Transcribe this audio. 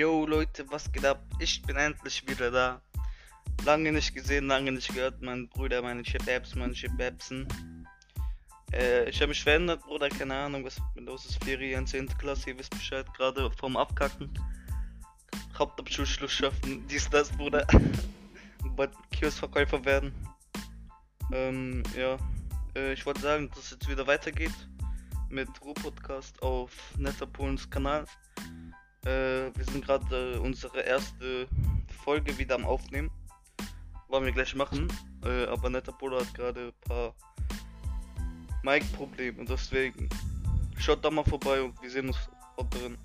Yo Leute, was geht ab? Ich bin endlich wieder da. Lange nicht gesehen, lange nicht gehört, mein Bruder, meine Chipabs, meine Chipabsen. Äh, ich habe mich verändert, Bruder, keine Ahnung, was mit los ist. Ferien, 10. Klasse, ihr wisst Bescheid, gerade vorm Abkacken. Hauptabschlussschluss schaffen, dies, das, Bruder. Bald Kioskverkäufer werden. Ähm, ja. Äh, ich wollte sagen, dass es jetzt wieder weitergeht mit Ruhr-Podcast auf Netterpolens Kanal. Äh, wir sind gerade äh, unsere erste Folge wieder am Aufnehmen. Wollen wir gleich machen. Äh, aber Netapolo hat gerade ein paar Mic-Probleme und deswegen schaut da mal vorbei und wir sehen uns drin.